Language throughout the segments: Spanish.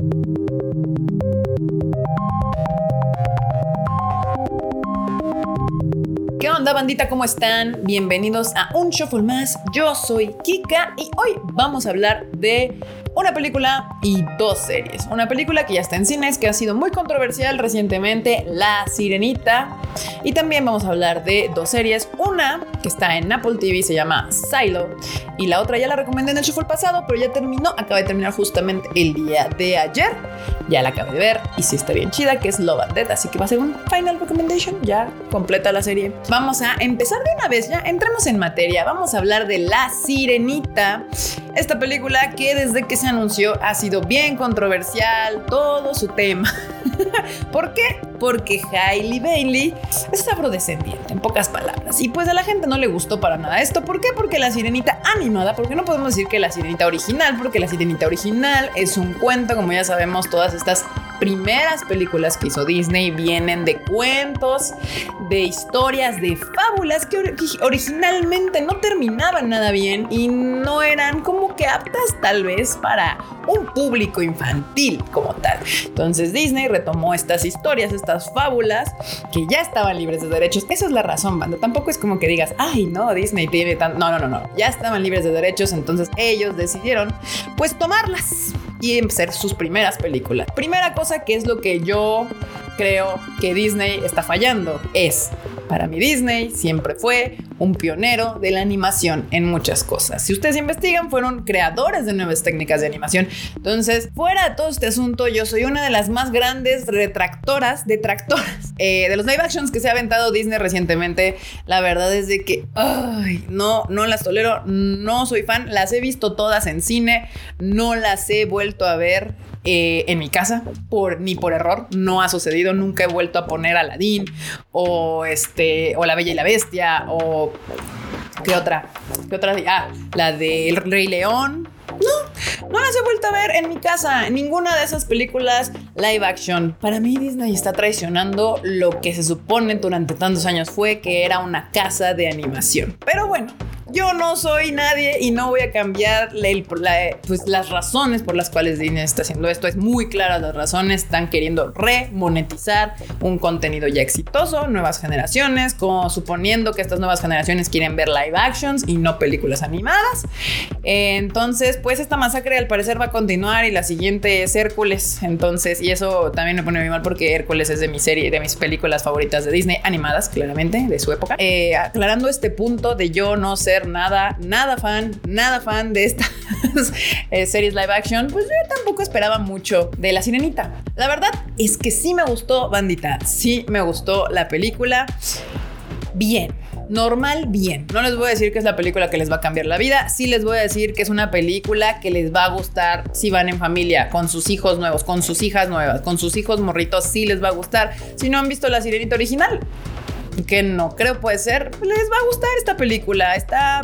¿Qué bandita? ¿Cómo están? Bienvenidos a un Shuffle más. Yo soy Kika y hoy vamos a hablar de una película y dos series. Una película que ya está en cines, que ha sido muy controversial recientemente, La Sirenita. Y también vamos a hablar de dos series. Una que está en Apple TV, se llama Silo. Y la otra ya la recomendé en el shuffle pasado, pero ya terminó. Acaba de terminar justamente el día de ayer. Ya la acabé de ver y sí está bien chida, que es Love and Death. Así que va a ser un final recommendation. Ya completa la serie. Vamos a empezar de una vez, ya entramos en materia. Vamos a hablar de La Sirenita. Esta película que desde que se anunció ha sido bien controversial, todo su tema. ¿Por qué? Porque Hailey Bailey es afrodescendiente, en pocas palabras. Y pues a la gente no le gustó para nada esto. ¿Por qué? Porque la sirenita animada, porque no podemos decir que la sirenita original, porque la sirenita original es un cuento, como ya sabemos, todas estas primeras películas que hizo Disney vienen de cuentos, de historias, de fábulas que originalmente no terminaban nada bien y no eran como que aptas tal vez para un público infantil como tal. Entonces Disney retomó estas historias, estas fábulas que ya estaban libres de derechos. Esa es la razón, banda. Tampoco es como que digas, ay, no, Disney tiene tan... No, no, no, no. Ya estaban libres de derechos, entonces ellos decidieron pues tomarlas y empezar sus primeras películas. Primera cosa que es lo que yo creo que Disney está fallando es, para mí Disney siempre fue un pionero de la animación en muchas cosas. Si ustedes investigan, fueron creadores de nuevas técnicas de animación. Entonces, fuera de todo este asunto, yo soy una de las más grandes retractoras, detractoras eh, de los live actions que se ha aventado Disney recientemente. La verdad es de que, ay, no, no las tolero, no soy fan, las he visto todas en cine, no las he vuelto a ver eh, en mi casa, por, ni por error, no ha sucedido, nunca he vuelto a poner Aladdin o este, o La Bella y la Bestia o ¿qué otra? ¿Qué otra? Ah, la del Rey León. No, no las he vuelto a ver en mi casa. Ninguna de esas películas live action. Para mí Disney está traicionando lo que se supone durante tantos años fue que era una casa de animación. Pero bueno, yo no soy nadie y no voy a cambiar pues, las razones por las cuales Disney está haciendo esto. Es muy clara las razones. Están queriendo remonetizar un contenido ya exitoso, nuevas generaciones, como suponiendo que estas nuevas generaciones quieren ver live actions y no películas animadas. Entonces, pues esta masacre al parecer va a continuar y la siguiente es Hércules. Entonces, y eso también me pone muy mal porque Hércules es de mi serie, de mis películas favoritas de Disney, animadas, claramente, de su época. Eh, aclarando este punto de yo no ser nada, nada fan, nada fan de estas eh, series live action, pues yo tampoco esperaba mucho de La Sirenita. La verdad es que sí me gustó, bandita, sí me gustó la película. Bien, normal, bien. No les voy a decir que es la película que les va a cambiar la vida. Sí les voy a decir que es una película que les va a gustar si van en familia, con sus hijos nuevos, con sus hijas nuevas, con sus hijos morritos. Sí les va a gustar. Si no han visto la sirenita original, que no creo puede ser, les va a gustar esta película. Está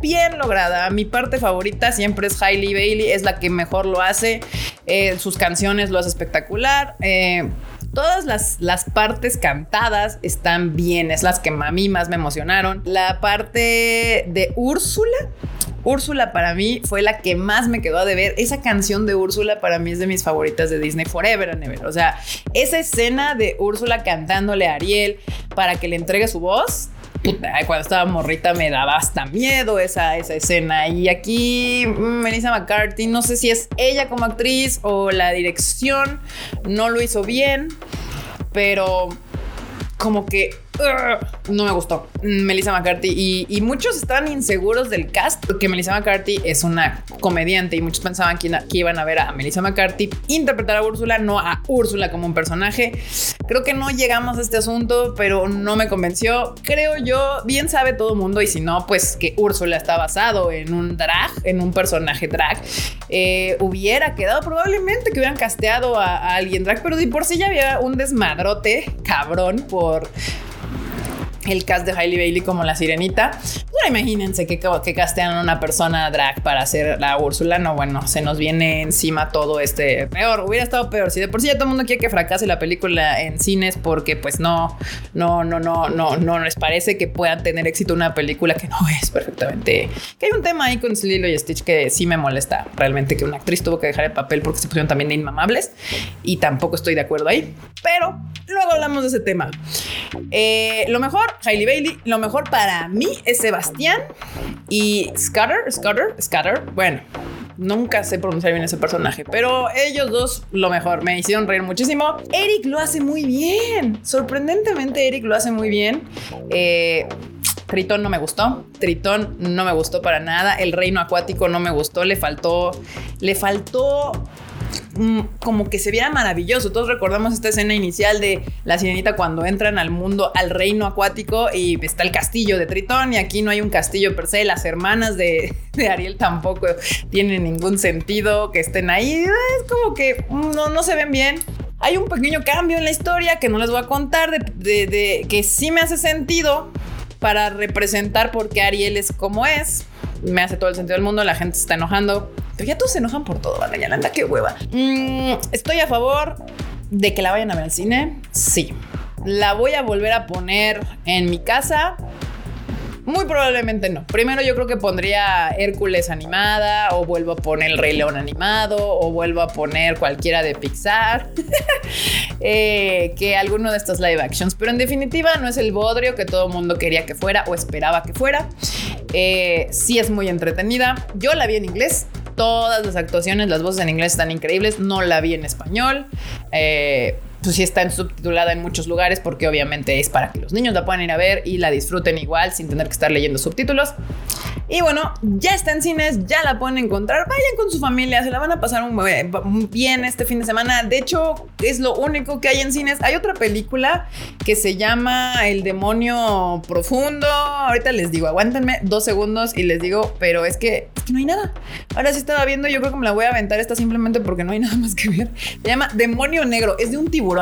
bien lograda. Mi parte favorita siempre es Hailey Bailey, es la que mejor lo hace. Eh, sus canciones lo hace espectacular. Eh, todas las, las, partes cantadas están bien, es las que a mí más me emocionaron. La parte de Úrsula Úrsula para mí fue la que más me quedó a deber. Esa canción de Úrsula para mí es de mis favoritas de Disney Forever and Ever. O sea, esa escena de Úrsula cantándole a Ariel para que le entregue su voz, cuando estaba morrita me daba hasta miedo esa, esa escena. Y aquí mm, Melissa McCarthy, no sé si es ella como actriz o la dirección, no lo hizo bien, pero como que no me gustó Melissa McCarthy y, muchos estaban inseguros del cast porque Melissa McCarthy es una comediante y muchos pensaban que, iban a ver a Melissa McCarthy interpretar a Úrsula, no a Úrsula como un personaje. Creo que no llegamos a este asunto, pero no me convenció. Creo yo, bien sabe todo el mundo y si no, pues que Úrsula está basado en un drag, en un personaje drag. Eh, hubiera quedado probablemente que hubieran casteado a, a alguien drag, pero de por sí ya había un desmadrote cabrón por el cast de Hailey Bailey como la sirenita. Pues imagínense que, que castean a una persona drag para hacer la Úrsula. No, bueno, se nos viene encima todo este peor. Hubiera estado peor. Si de por sí ya todo el mundo quiere que fracase la película en cines porque pues no, no, no, no, no, no les parece que puedan tener éxito una película que no es perfectamente. Que hay un tema ahí con Lilo y Stitch que sí me molesta realmente que una actriz tuvo que dejar el papel porque se pusieron también de inmamables y tampoco estoy de acuerdo ahí. Pero luego hablamos de ese tema. Eh, lo mejor, Hailey Bailey. Lo mejor para mí es Sebastián y Scatter, Scatter, Scatter. Bueno, Nunca sé pronunciar bien ese personaje, pero ellos dos lo mejor, me hicieron reír muchísimo. Eric lo hace muy bien, sorprendentemente Eric lo hace muy bien. Eh, Tritón no me gustó. Tritón no me gustó para nada. El reino acuático no me gustó. Le faltó. Le faltó como que se viera maravilloso. Todos recordamos esta escena inicial de la sirenita cuando entran al mundo, al reino acuático y está el castillo de Tritón y aquí no hay un castillo per se. Las hermanas de, Ariel tampoco tienen ningún sentido que estén ahí. Es como que no, no se ven bien. Hay un pequeño cambio en la historia que no les voy a contar, de, que sí me hace sentido para representar por qué Ariel es como es. Me hace todo el sentido del mundo, la gente se está enojando pero ya todos se enojan por todo, ¿vale? Ya anda, qué hueva. Mm, estoy a favor de que la vayan a ver al cine. Sí. La voy a volver a poner en mi casa. Muy probablemente no. Primero yo creo que pondría Hércules animada o vuelvo a poner El Rey León animado o vuelvo a poner cualquiera de Pixar eh, que alguno de estos live actions. Pero en definitiva no es el bodrio que todo mundo quería que fuera o esperaba que fuera. Eh, sí es muy entretenida. Yo la vi en inglés. Todas las actuaciones, las voces en inglés están increíbles. No la vi en español. Eh, pues sí está subtitulada en muchos lugares porque obviamente es para que los niños la puedan ir a ver y la disfruten igual sin tener que estar leyendo subtítulos. Y bueno, ya está en cines, ya la pueden encontrar. Vayan con su familia, se la van a pasar un, bien este fin de semana. De hecho, es lo único que hay en cines. Hay otra película que se llama El demonio profundo. Ahorita les digo, aguántenme dos segundos y les digo, pero es que, es que no hay nada. Ahora sí estaba viendo, yo creo que me la voy a aventar esta simplemente porque no hay nada más que ver. Se llama Demonio Negro, es de un tiburón.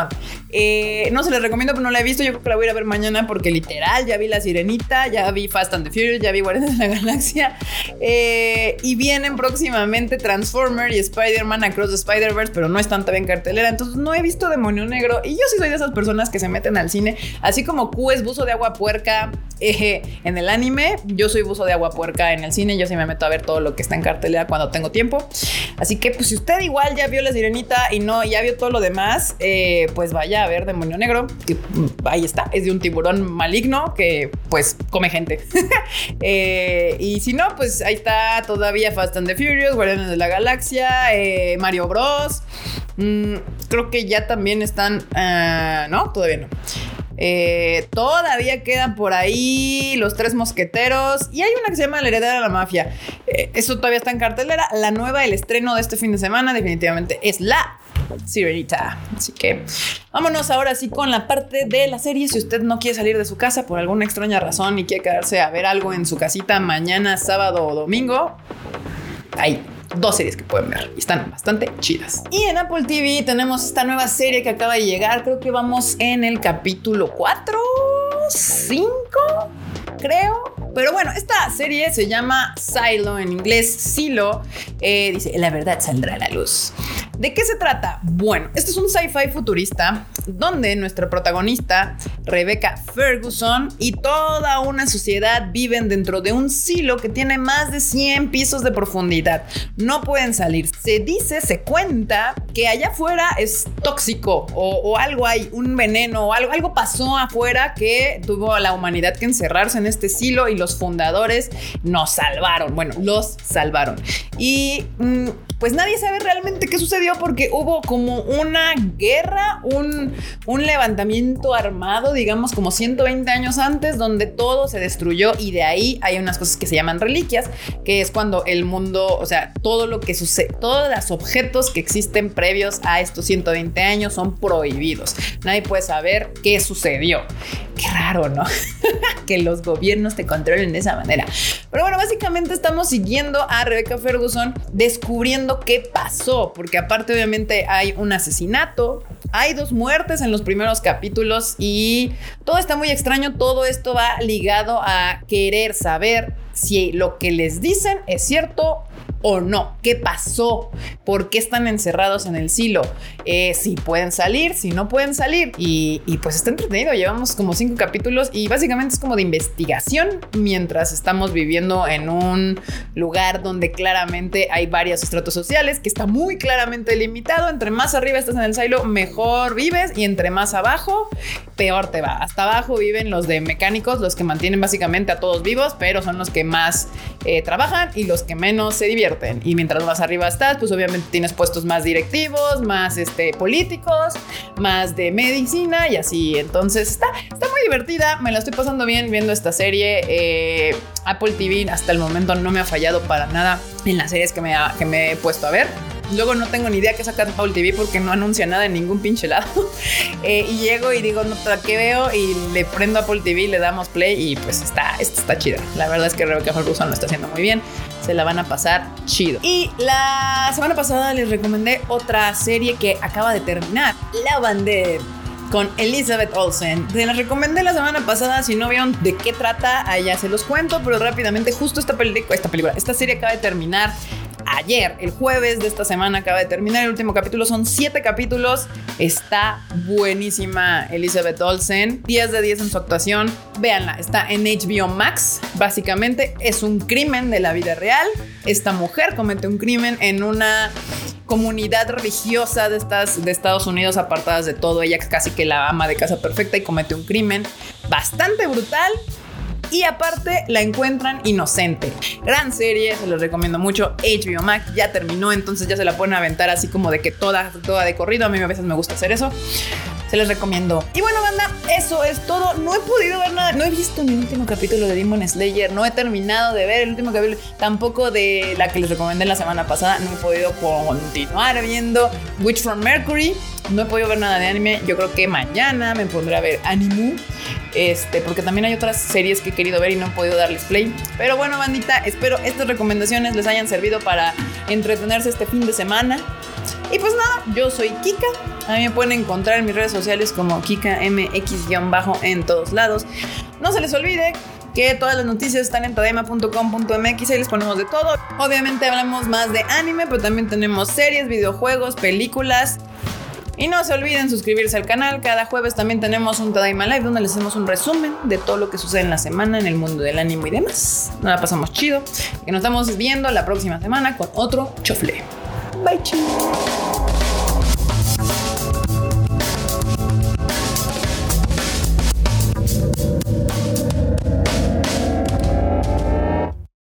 Eh, no se les recomiendo, pero no la he visto. Yo creo que la voy a ir a ver mañana porque literal ya vi La Sirenita, ya vi Fast and the Furious, ya vi Guardianes de la Galaxia eh, y vienen próximamente Transformer y Spider-Man Across the Spider-Verse, pero no están todavía en cartelera. Entonces no he visto Demonio Negro. Y yo sí soy de esas personas que se meten al cine. Así como Q es buzo de agua puerca eh, en el anime, yo soy buzo de agua puerca en el cine. Yo sí me meto a ver todo lo que está en cartelera cuando tengo tiempo. Así que, pues, si usted igual ya vio La Sirenita y no, ya vio todo lo demás, eh, pues vaya a ver Demonio Negro. Que, mm, ahí está. Es de un tiburón maligno que, pues, come gente. y si no, pues ahí está todavía Fast and the Furious, Guardianes de la Galaxia, eh, Mario Bros. Mm, creo que ya también están. Ah, no, todavía no. Eh, todavía quedan por ahí los tres mosqueteros y hay una que se llama La heredera de la mafia. Eh, eso todavía está en cartelera. La nueva, el estreno de este fin de semana, definitivamente es la Sirenita. Así que vámonos ahora sí con la parte de la serie. Si usted no quiere salir de su casa por alguna extraña razón y quiere quedarse a ver algo en su casita mañana, sábado o domingo, hay dos series que pueden ver y están bastante chidas. Y en Apple TV tenemos esta nueva serie que acaba de llegar. Creo que vamos en el capítulo 4, 5, creo. Pero bueno, esta serie se llama Silo, en inglés Silo. Eh, dice, la verdad saldrá a la luz. ¿De qué se trata? Bueno, este es un sci-fi futurista donde nuestra protagonista, Rebecca Ferguson, y toda una sociedad viven dentro de un silo que tiene más de 100 pisos de profundidad. No pueden salir. Se dice, se cuenta que allá afuera es tóxico o, algo hay, un veneno o algo, algo pasó afuera que tuvo a la humanidad que encerrarse en este silo y los fundadores nos salvaron. Bueno, los salvaron. Y mm, pues nadie sabe realmente qué sucedió porque hubo como una guerra, un, un levantamiento armado, digamos como 120 años antes, donde todo se destruyó y de ahí hay unas cosas que se llaman reliquias, que es cuando el mundo, o sea, todo lo que sucede, todos los objetos que existen previos a estos 120 años son prohibidos. Nadie puede saber qué sucedió. Qué raro, ¿no? que los gobiernos te controlen de esa manera. Pero bueno, básicamente estamos siguiendo a Rebecca Ferguson descubriendo qué pasó, porque aparte obviamente hay un asesinato, hay dos muertes en los primeros capítulos y todo está muy extraño, todo esto va ligado a querer saber si lo que les dicen es cierto o no. ¿Qué pasó? ¿Por qué están encerrados en el silo? Eh, si pueden salir, si no pueden salir. Y, pues está entretenido. Llevamos como cinco capítulos y básicamente es como de investigación mientras estamos viviendo en un lugar donde claramente hay varios estratos sociales que está muy claramente limitado. Entre más arriba estás en el silo, mejor vives y entre más abajo, peor te va. Hasta abajo viven los de mecánicos, los que mantienen básicamente a todos vivos, pero son los que más eh, trabajan y los que menos se divierten. Y mientras más arriba estás, pues obviamente tienes puestos más directivos, más este, políticos, más de medicina y así. Entonces está, está muy divertida, me la estoy pasando bien viendo esta serie. Eh, Apple TV hasta el momento no me ha fallado para nada en las series que me, que me he puesto a ver. Luego no tengo ni idea qué saca Apple TV porque no anuncia nada en ningún pinche lado. Eh, y llego y digo, no, ¿para qué veo? Y le prendo Apple TV, le damos play y pues está, está chido. La verdad es que Rebecca Ferguson lo está haciendo muy bien. Se la van a pasar chido. Y la semana pasada les recomendé otra serie que acaba de terminar. La Bandera con Elizabeth Olsen. Se las recomendé la semana pasada. Si no vieron de qué trata, allá se los cuento, pero rápidamente, justo esta película, esta película, esta serie acaba de terminar ayer, el jueves de esta semana acaba de terminar el último capítulo. Son siete capítulos. Está buenísima Elizabeth Olsen. 10 de 10 en su actuación. Véanla, está en HBO Max. Básicamente es un crimen de la vida real. Esta mujer comete un crimen en una comunidad religiosa de, estas, de Estados Unidos apartadas de todo. Ella casi que la ama de casa perfecta y comete un crimen bastante brutal y aparte la encuentran inocente. Gran serie, se los recomiendo mucho. HBO Max ya terminó, entonces ya se la pueden aventar así como de que toda, toda de corrido. A mí a veces me gusta hacer eso. Se les recomiendo. Y bueno, banda, eso es todo. No he podido ver nada. No he visto ni el último capítulo de Demon Slayer. No he terminado de ver el último capítulo. Tampoco de la que les recomendé la semana pasada. No he podido continuar viendo Witch from Mercury. No he podido ver nada de anime. Yo creo que mañana me pondré a ver Animu. Este, porque también hay otras series que he querido ver y no he podido darles play. Pero bueno, bandita, espero estas recomendaciones les hayan servido para entretenerse este fin de semana. Y pues nada, yo soy Kika. A mí me pueden encontrar en mis redes sociales como KikaMX- en todos lados. No se les olvide que todas las noticias están en tadema.com.mx y les ponemos de todo. Obviamente hablamos más de anime, pero también tenemos series, videojuegos, películas y no se olviden suscribirse al canal. Cada jueves también tenemos un Tadaima Live donde les hacemos un resumen de todo lo que sucede en la semana en el mundo del anime y demás. Nos la pasamos chido. Y nos estamos viendo la próxima semana con otro chofle. Bye, chicos.